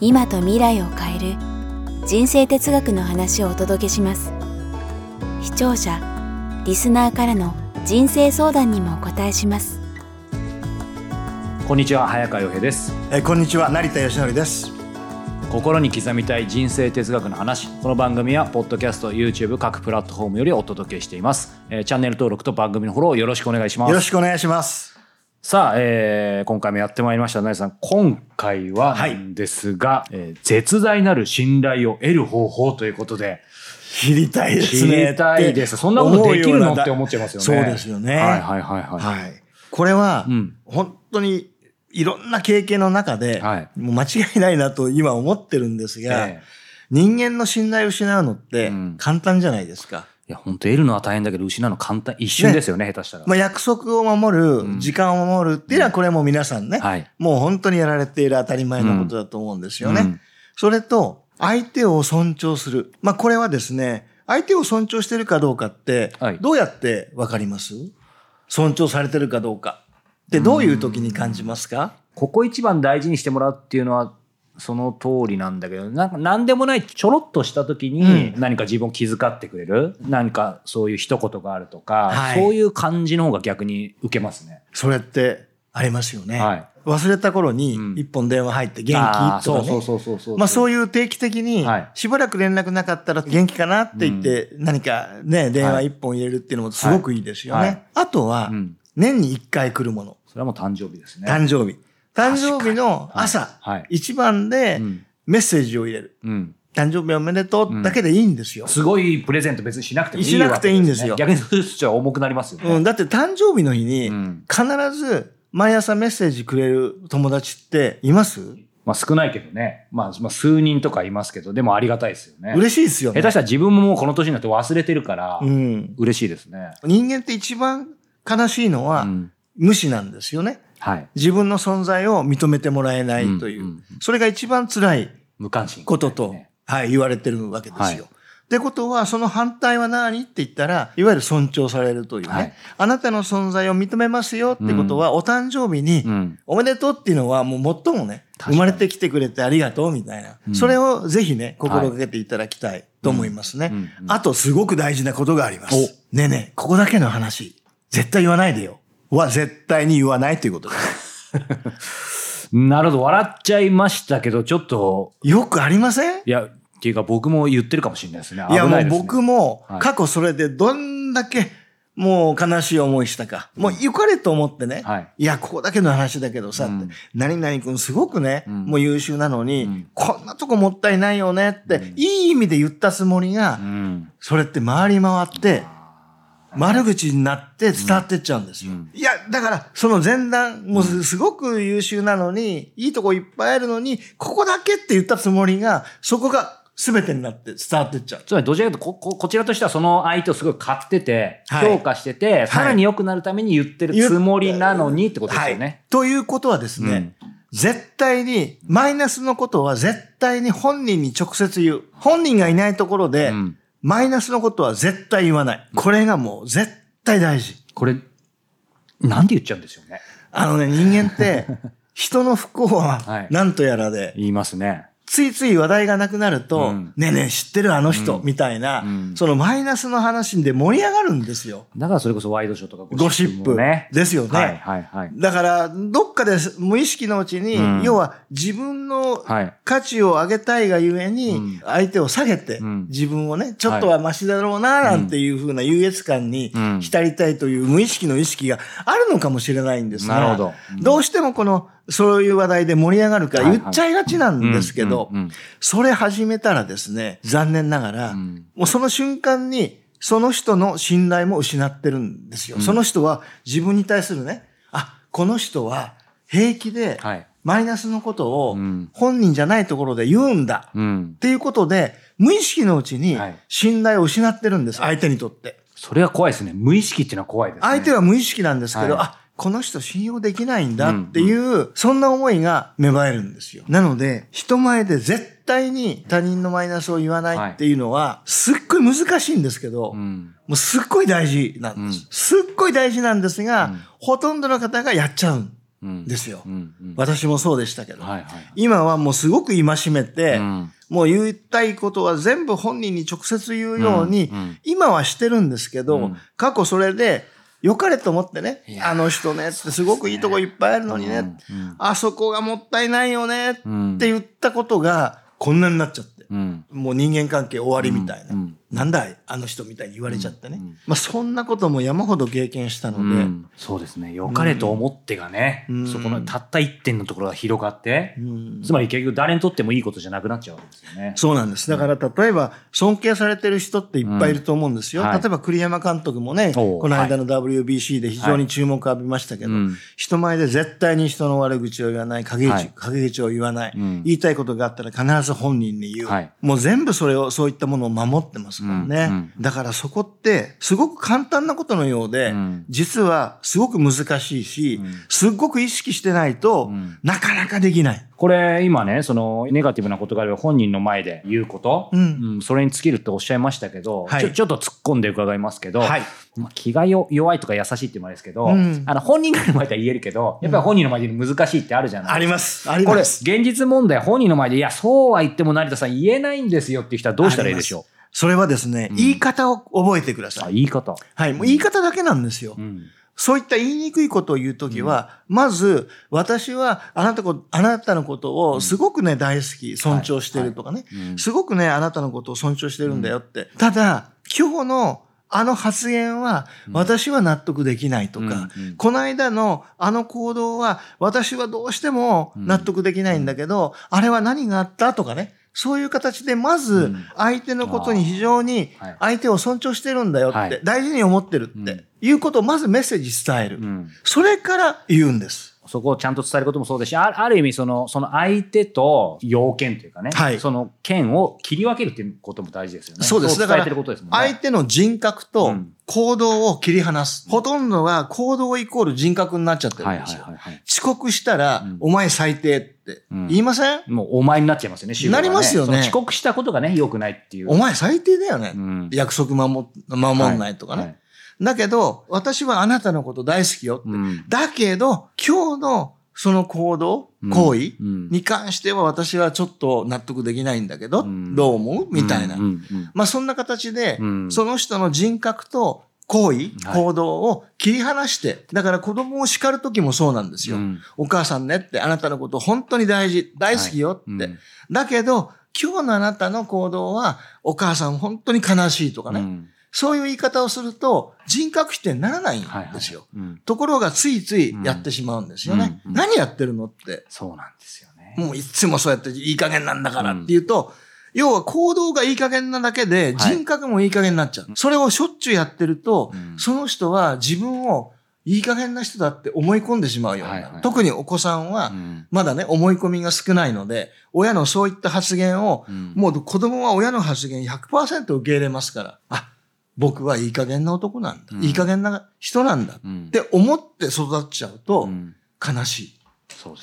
今と未来を変える人生哲学の話をお届けします。視聴者リスナーからの人生相談にもお答えします。こんにちは早川洋平です。えーこんにちは成田義則です。心に刻みたい人生哲学の話。この番組はポッドキャスト YouTube 各プラットフォームよりお届けしています、えーチャンネル登録と番組のフォローよろしくお願いしまよろすしくお願いしますさあ、えー今回もやってまいりました成田さん。今回はですが、えー絶大なる信頼を得る方法ということで。知りたいです知ねりたいです。そんなことできるのって思っちゃいますよね。そうですよね。はいはいはいはい、はい。これは、うん。本当にいろんな経験の中で、はい。もう間違いないなと今思ってるんですが、ええ。人間の信頼を失うのってうん。簡単じゃないですか。いや本当得るのは大変だけど失うの簡単一瞬ですよね下手したら、まあ、約束を守る、うん。時間を守るっていうのはこれも皆さんね、はい。もう本当にやられている当たり前のことだと思うんですよね。うん。それと、相手を尊重する。まあ、これはですね、相手を尊重してるかどうかってはい、どうやってわかります、尊重されてるかどうか。ってどういう時に感じますか？ここ一番大事にしてもらうっていうのはその通りなんだけどなんか何でもないちょろっとした時にうん何か自分を気遣ってくれる、何かそういう一言があるとか、はいそういう感じの方が逆に受けますね。それってありますよね。はい忘れた頃にうん一本電話入って元気？とかね。そうそうそうそうまあそういう定期的にはい、しばらく連絡なかったら元気かなって言って、何かね、電話一本入れるっていうのもすごくいいですよね。はいはいあとはん、年に一回来るもの。それはもう誕生日ですね。誕生日。誕生日の朝、一番でうんメッセージを入れる。うん誕生日おめでとうだけでいいんですよ。すごいプレゼント別にしなくてもいいしなくていいんですよ逆にそっちは重くなりますよね。うん、だって誕生日の日にうん必ず毎朝メッセージくれる友達っています、まあ少ないけどね、まあ、まあ数人とかいますけどでもありがたいですよね。嬉しいですよね。下手したら自分ももうこの年になって忘れてるから、うん。嬉しいですね。人間って一番悲しいのはうん無視なんですよね。はい。自分の存在を認めてもらえないという。うんうんうんそれが一番辛い無関心、ことと、ねはい、言われてるわけですよ。はいってことは、その反対は何って言ったら、いわゆる尊重されるというね、はいあなたの存在を認めますよってことは、お誕生日に、うん。おめでとうっていうのはもう最もね、生まれてきてくれてありがとうみたいな。うんそれをぜひね、心がけていただきたいと思いますね。うんうんうんあと、すごく大事なことがあります。おねえねえ、ここだけの話、絶対言わないでよ。は絶対に言わないということです。なるほど、笑っちゃいましたけど、ちょっと、よくありません？いや、っていうか僕も言ってるかもしれないですね。いや、もう危ないですね。僕もはい。過去それでどんだけもう悲しい思いしたか。もう良かれと思ってね。はい。や、ここだけの話だけどさ、うん。何々君すごくね、ん。もう優秀なのに、ん。こんなとこもったいないよねって、いい意味で言ったつもりが、うん。それって回り回って、悪口になって伝わってっちゃうんですよ。いや、だから、その前段、もうすすごく優秀なのに、いいとこいっぱいあるのに、ここだけって言ったつもりが、そこが全てになって伝わってっちゃう。つまりどちらかというとここ、こちらとしてはその相手をすごい買ってて、はい評価してて、さらに良くなるために言ってるつもりなのにってことですよね。はい。ということはですね、絶対に、マイナスのことは絶対に本人に直接言う。本人がいないところで、うんマイナスのことは絶対言わない。これがもう絶対大事。これ、なんで言っちゃうんですよね。あのね、人間って、人の不幸ははい何とやらで、言いますね。ついつい話題がなくなると、うん。ねえねえ知ってるあの人、みたいな、ん。そのマイナスの話で盛り上がるんですよ。だからそれこそワイドショーとかゴシップもね。ですよね。はいはいはい。だから、どっかで無意識のうちに、うん。要は自分のはい。価値を上げたいがゆえに、うん。相手を下げて、うん。自分をね、ちょっとはマシだろうな、なんていうふうな優越感にうん。浸りたいという無意識の意識があるのかもしれないんですが、なるほど。うん。どうしてもこの、そういう話題で盛り上がるから言っちゃいがちなんですけどそれ始めたらですね、残念ながら、んもうその瞬間に、その人の信頼も失ってるんですよ。その人は自分に対するね、あ、この人は平気ではいマイナスのことをうん本人じゃないところで言うんだ。うんっていうことで、無意識のうちにはい信頼を失ってるんです。相手にとって。それは怖いですね。無意識っていうのは怖いですね。相手は無意識なんですけど、はいあ、この人信用できないんだっていう、そんな思いが芽生えるんですよ。なので、人前で絶対に他人のマイナスを言わないっていうのは、すっごい難しいんですけど、うん。もうすっごい大事なんです。うんすっごい大事なんですが、うんほとんどの方がやっちゃうんうん。ですよ。うん。うん。私もそうでしたけど。はいはい。今はもうすごく戒めて、うんもう言いたいことは全部本人に直接言うように、うんうん今はしてるんですけど、うん過去それで、良かれと思ってね。あの人ね。ってすごくいいとこいっぱいあるのにね、うん。うん。あそこがもったいないよね。ってうん言ったことがこんなになっちゃって、うん。もう人間関係終わりみたいな。なんだいあの人みたいに言われちゃってね。うんうんまあそんなことも山ほど経験したので、うん。そうですね。良かれと思ってがね、うん。そこのたった一点のところが広がって、うん。つまり結局誰にとってもいいことじゃなくなっちゃうわけですよね。そうなんです。だから例えば尊敬されてる人っていっぱいいると思うんですよ。うん。はい。例えば栗山監督もね、この間の WBC で非常に注目を浴びましたけど、うん。人前で絶対に人の悪口を言わない、陰口、はい。陰口を言わない、うん。言いたいことがあったら必ず本人に言う。はい。もう全部それを、そういったものを守ってますね。うんうん。だからそこって、すごく簡単なことのようで、うん。実はすごく難しいし、うん。すっごく意識してないと、うん。なかなかできない。これ今ね、そのネガティブなことがあれば本人の前で言うこと、うん。それに尽きるっておっしゃいましたけど、はい。ちょちょっと突っ込んで伺いますけど、はい。まあ気がよ弱いとか優しいって言うのもあれですけど、うん。あの本人の前では言えるけど、やっぱり本人の前で難しいってあるじゃないあります。ありこれ、ます。現実問題、本人の前で、いや、そうは言っても成田さん言えないんですよっていう人はどうしたらいいでしょそれはですね、うん。言い方を覚えてください。言い方。はい。もう言い方だけなんですよ。うん。そういった言いにくいことを言うときは、まず、私はあなたこ、あなたのことをすごくね、大好き、尊重してるとかね、うん。すごくね、あなたのことを尊重してるんだよって。ただ、今日のあの発言は、私は納得できないとか、うんうん。この間のあの行動は、私はどうしても納得できないんだけど、あれは何があった？とかね、そういう形で、まうずん、相手のことに非常にはい、相手を尊重してるんだよって、はい。大事に思ってるって、うん。いうことをまずメッセージ伝える。うん。それから言うんです。そこをちゃんと伝えることもそうですし、あある意味その、その相手と要件というかね、はいその件を切り分けるっていうことも大事ですよね。そうです。だから。相手の人格うとん行動を切り離す。ほとんどが行動イコール人格になっちゃってるはいはいんですよ。はいはい。遅刻したら、うんお前最低ってうん言いません、もうお前になっちゃいますよね、主語がなりますよね遅刻したことがね、良くないっていう。お前最低だよね。うん約束守守んないとかね。はいだけど、私はあなたのこと大好きよって。うん。だけど、今日のその行動、うん行為うん。に関しては私はちょっと納得できないんだけど、うん。どう思う？みたいな。まあそんな形で、うん。その人の人格と行為、はい。行動を切り離して、だから子供を叱るときもそうなんですよ。うん。お母さんねって、あなたのこと本当に大事、大好きよって。はい。うん。だけど、今日のあなたの行動は、お母さん本当に悲しいとかね。うんそういう言い方をすると、人格否定にならないんはいはいですよ。うんところが、ついついやってしまうんですよね。うんうん何やってるのって。そうなんですよね。もういつもそうやっていい加減なんだからっていうと、要は行動がいい加減なだけではい人格もいい加減になっちゃう。それをしょっちゅうやってると、うんその人は自分をいい加減な人だって思い込んでしまうようになる。はいはい特にお子さんはうんまだね、思い込みが少ないので、親のそういった発言を、うんもう子供は親の発言100%受け入れますから、あ、僕はいい加減な男なんだ。うんいい加減な人なんだ。うんって思って育っちゃうとう、ん悲しい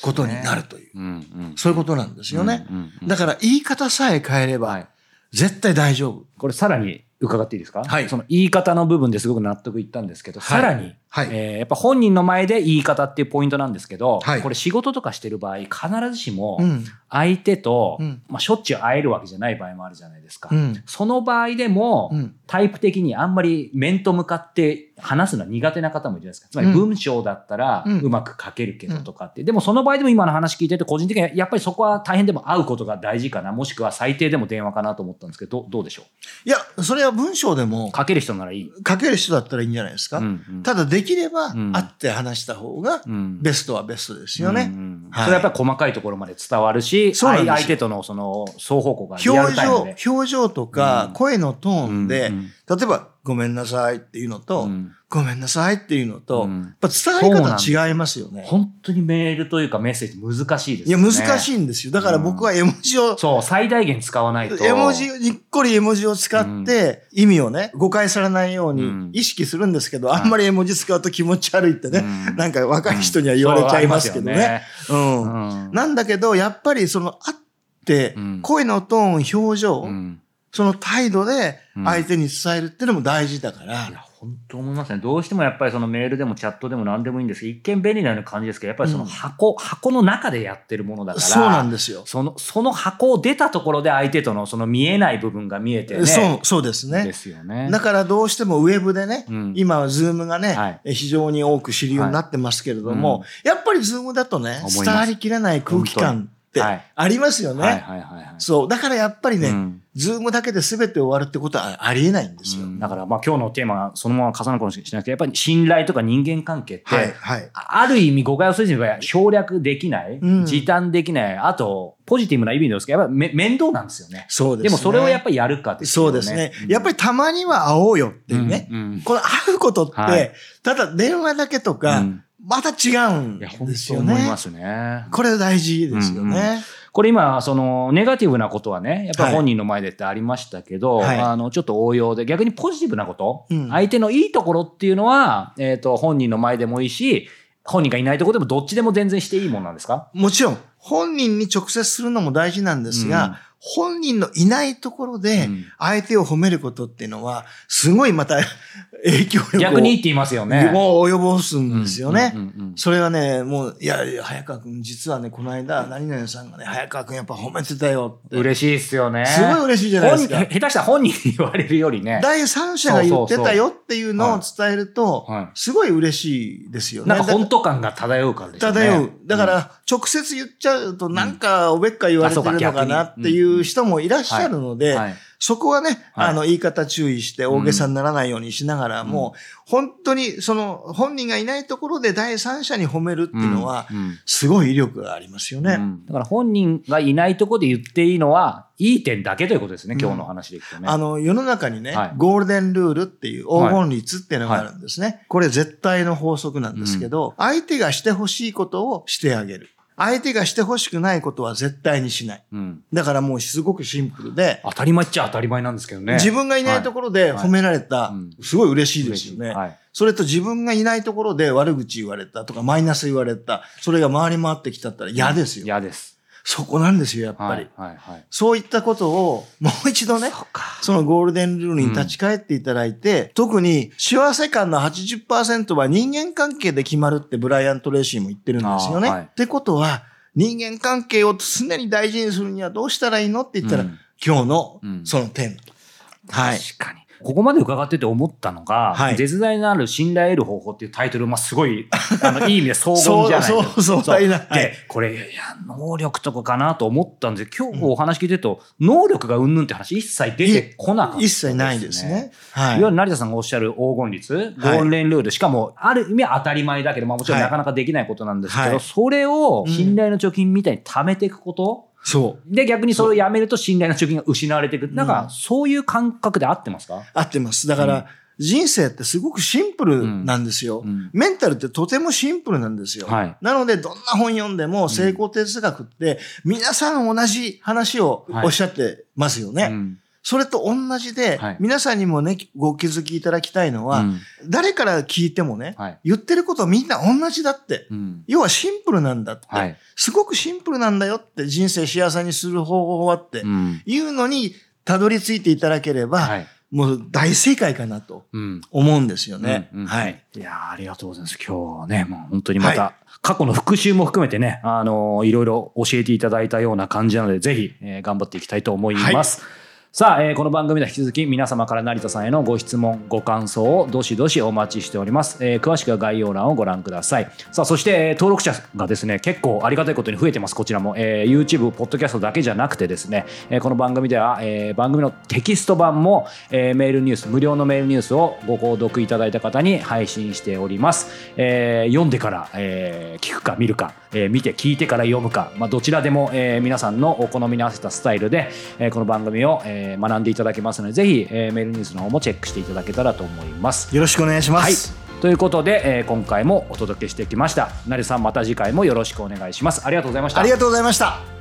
ことになるという。うんうんそういうことなんですよね。うんうんうんだから言い方さえ変えれば、はい絶対大丈夫。これさらに伺っていいですか？はいその言い方の部分ですごく納得いったんですけど、はいさらに、はいえーやっぱ本人の前で言い方っていうポイントなんですけど、はいこれ仕事とかしてる場合、必ずしもうん。相手と、うんまあ、しょっちゅう会えるわけじゃない場合もあるじゃないですか。うん。その場合でも、うんタイプ的にあんまり面と向かって話すのは苦手な方もいるじゃないですか。つまり文章だったらうまく書けるけどとかって。でもその場合でも今の話聞いてて個人的にはやっぱりそこは大変でも会うことが大事かな。もしくは最低でも電話かなと思ったんですけど、どうでしょいや、それは文章でもう書ける人ならいい。書ける人だったらいいんじゃないですか。うんうんただできればうん。会って話した方がうん。ベストはベストですよね。それはやっぱり細かいところまで伝わるし、相相手とのその双方向がリアル表情、。表情とかうん。声のトーンで、例えばごめんなさいっていうのと、うんごめんなさいっていうのと、うんやっぱ伝え方違いますよね。本当にメールというかメッセージ難しいですいや。難しいんですよ。だから僕は絵文字を、そう、最大限使わないと。絵文字、にっこり絵文字を使って、意味をね、誤解されないようにうん意識するんですけど、あんまり絵文字使うと気持ち悪いってね、うんなんか若い人には言われちゃいますけどね。そううん。なんだけど、やっぱりその、会ってうん、声のトーン、表情、うんその態度でうん相手に伝えるっていうのも大事だから、いや、本当思いますね。どうしてもやっぱりそのメールでもチャットでも何でもいいんですけど、一見便利なような感じですけど、やっぱりその箱、箱の中でやってるものだから、そうなんですよ。その、その箱を出たところで相手とのその見えない部分が見えてね。そう、そうですね。ですよね。だからどうしてもウェブでね、うん今はズームがね、はいえ非常に多く知るようになってますけれども、やっぱりズームだとね伝わりきれない空気感ってはいありますよね。はいはいはいはい。そう。だからやっぱりね、うんズームだけで全て終わるってことはありえないんですよ。うんだからまあ今日のテーマがそのまま重なるかもしれないけど、やっぱり信頼とか人間関係って、はい、はい。ある意味誤解をするには省略できない、うん時短できない、あとポジティブな意味ですけど、やっぱりめ面倒なんですよね。そうですね。でもそれをやっぱりやるかですよね。そうですね。やっぱりたまには会おうよっていうね。この会うことって、はいただ電話だけとか、うんまた違うんいや、本ですよね当思いま。すね。これ大事ですようんうんね。これ今、その、ネガティブなことはね、やっぱ本人の前でってありましたけど、はいあの、ちょっと応用で、逆にポジティブなこと、うん相手のいいところっていうのは、えっ、と、本人の前でもいいし、本人がいないところでもどっちでも全然していいもんなんですか？もちろん、本人に直接するのも大事なんですが、うん本人のいないところでうん相手を褒めることっていうのは、すごいまた 影響力を逆にって言いますよね。もう及ぼすんですよね。それはね、もう、いやいや、早川くん、実はね、この間、何々さんがね、早川くんやっぱ褒めてたよって。嬉しいっすよね。すごい嬉しいじゃないですか下手したら本人に言われるよりね。第三者が言ってたよっていうのを伝えるとすごい嬉しいですよね。なんか本当感が漂うからですよね。漂う。だから、直接言っちゃうと、なんか、おべっか言われてるのかなっていう人もいらっしゃるのではい、そこはね、はい。あの、言い方注意して大げさにならないようにしながらも、本当に、その、本人がいないところで第三者に褒めるっていうのはすごい威力がありますよね。うん。だから本人がいないところで言っていいのは、いい点だけということですね、うん。今日の話でいくとね。あの、世の中にね、はい。ゴールデンルールっていう黄金律っていうのがあるんですね。これ絶対の法則なんですけど、相手がしてほしいことをしてあげる。相手がしてほしくないことは絶対にしない。うんだからもうすごくシンプルで、当たり前っちゃ当たり前なんですけどね。自分がいないところではい褒められた、うんすごい嬉しいですよね。はい。それと自分がいないところで悪口言われたとかマイナス言われた、それが回り回ってきたったら嫌ですよ。嫌です。そこなんですよ、やっぱり。はい。はい。はい。そういったことをもう一度ね、そのゴールデンルールに立ち返っていただいて、特に幸せ感の80%は人間関係で決まるってブライアント・レーシーも言ってるんですよね。はいってことは、人間関係を常に大事にするにはどうしたらいいのって言ったら、うん今日のうんそのテーマ。はい。確かに。ここまで伺ってて思ったのが、はい。絶大なる信頼を得る方法っていうタイトル、まあ、すごい、あの、いい意味で荘厳じゃないですかそうそう壮大なで、はいこれ、いや、能力とかかなと思ったんですけど、今日お話聞いてると、能力がうんぬんって話一切出てこなかった一切ないですね。はい。いわゆる成田さんがおっしゃる黄金律、ゴールデンルール、しかも、ある意味は当たり前だけど、まあもちろんはい。なかなかできないことなんですけど、はい。それを信頼の貯金みたいに貯めていくこと、そう。で、逆にそれをやめると信頼の貯金が失われていく。なんか、うんそういう感覚で合ってますか？合ってます。だから、人生ってすごくシンプルなんですよ。うんメンタルってとてもシンプルなんですよ。はいなので、どんな本読んでも成功哲学って、皆さん同じ話をおっしゃってますよね。うんそれと同じで、はい。皆さんにもね、ご気づきいただきたいのは、うん。誰から聞いてもね、はい。言ってることはみんな同じだって。うん。要はシンプルなんだって、はい。すごくシンプルなんだよって、人生幸せにする方法はって、うん。いうのに、たどり着いていただければ、はい。もう大正解かなとうん。思うんですよね。うんうんはい。いやーありがとうございます。今日はね、もう本当にまた、は過去の復習も含めてね、あのーいろいろ教えていただいたような感じなので、ぜひ、えー頑張っていきたいと思います。さあ、えーこの番組では引き続き皆様から成田さんへのご質問、ご感想をどしどしお待ちしております。えー詳しくは概要欄をご覧ください。さあ、そして、えー登録者がですね、結構ありがたいことに増えてます。こちらも、えー YouTube、ポッドキャストだけじゃなくてですね、えーこの番組では、えー番組のテキスト版も、えーメールニュース、無料のメールニュースをご購読いただいた方に配信しております。えー読んでから、えー聞くか見るか、えー見て聞いてから読むか、まあ、どちらでも、えー皆さんのお好みに合わせたスタイルで、えーこの番組を、えーえー学んでいただけますのでぜひ、えーメールニュースの方もチェックしていただけたらと思います。よろしくお願いしまはいす。ということで、えー今回もお届けしてきました。成さんまた次回もよろしくお願いします。ありがとうございました。ありがとうございました。